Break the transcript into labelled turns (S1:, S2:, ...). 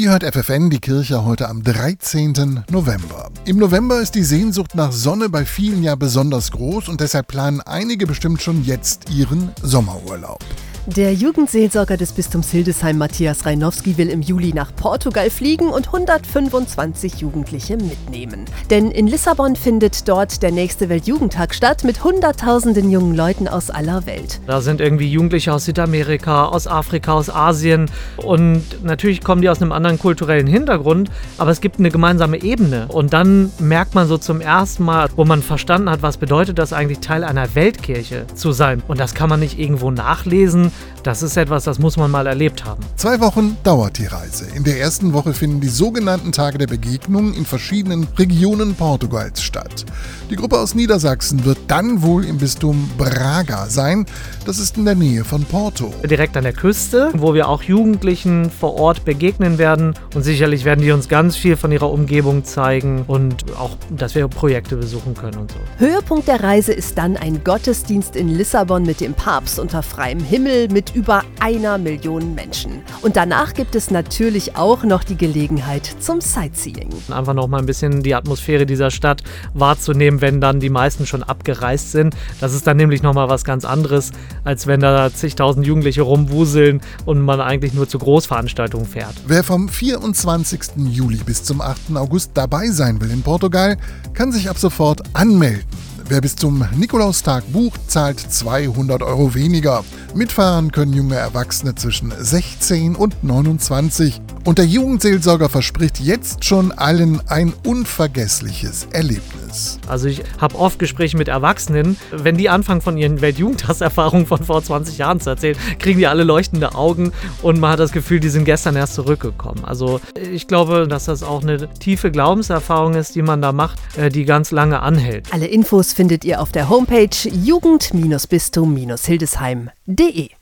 S1: Ihr hört FFN, die Kirche heute am 13. November. Im November ist die Sehnsucht nach Sonne bei vielen ja besonders groß und deshalb planen einige bestimmt schon jetzt ihren Sommerurlaub.
S2: Der Jugendseelsorger des Bistums Hildesheim, Matthias Reinowski, will im Juli nach Portugal fliegen und 125 Jugendliche mitnehmen. Denn in Lissabon findet dort der nächste Weltjugendtag statt mit Hunderttausenden jungen Leuten aus aller Welt.
S3: Da sind irgendwie Jugendliche aus Südamerika, aus Afrika, aus Asien und natürlich kommen die aus einem anderen kulturellen Hintergrund, aber es gibt eine gemeinsame Ebene. Und dann merkt man so zum ersten Mal, wo man verstanden hat, was bedeutet das eigentlich, Teil einer Weltkirche zu sein. Und das kann man nicht irgendwo nachlesen das ist etwas, das muss man mal erlebt haben.
S1: Zwei Wochen dauert die Reise. In der ersten Woche finden die sogenannten Tage der Begegnung in verschiedenen Regionen Portugals statt. Die Gruppe aus Niedersachsen wird dann wohl im Bistum Braga sein. Das ist in der Nähe von Porto.
S3: Direkt an der Küste, wo wir auch Jugendlichen vor Ort begegnen werden. Und sicherlich werden die uns ganz viel von ihrer Umgebung zeigen und auch, dass wir Projekte besuchen können und so.
S2: Höhepunkt der Reise ist dann ein Gottesdienst in Lissabon mit dem Papst unter freiem Himmel mit über einer Million Menschen. Und danach gibt es natürlich auch noch die Gelegenheit zum Sightseeing.
S3: Einfach noch mal ein bisschen die Atmosphäre dieser Stadt wahrzunehmen, wenn dann die meisten schon abgereist sind. Das ist dann nämlich noch mal was ganz anderes, als wenn da zigtausend Jugendliche rumwuseln und man eigentlich nur zu Großveranstaltungen fährt.
S1: Wer vom 24. Juli bis zum 8. August dabei sein will in Portugal, kann sich ab sofort anmelden. Wer bis zum Nikolaustag bucht, zahlt 200 Euro weniger. Mitfahren können junge Erwachsene zwischen 16 und 29. Und der Jugendseelsorger verspricht jetzt schon allen ein unvergessliches Erlebnis.
S3: Also ich habe oft Gespräche mit Erwachsenen, wenn die anfangen von ihren Weltjugendtagserfahrungen von vor 20 Jahren zu erzählen, kriegen die alle leuchtende Augen und man hat das Gefühl, die sind gestern erst zurückgekommen. Also ich glaube, dass das auch eine tiefe Glaubenserfahrung ist, die man da macht, äh, die ganz lange anhält.
S2: Alle Infos findet ihr auf der Homepage www.radioplay.de. Er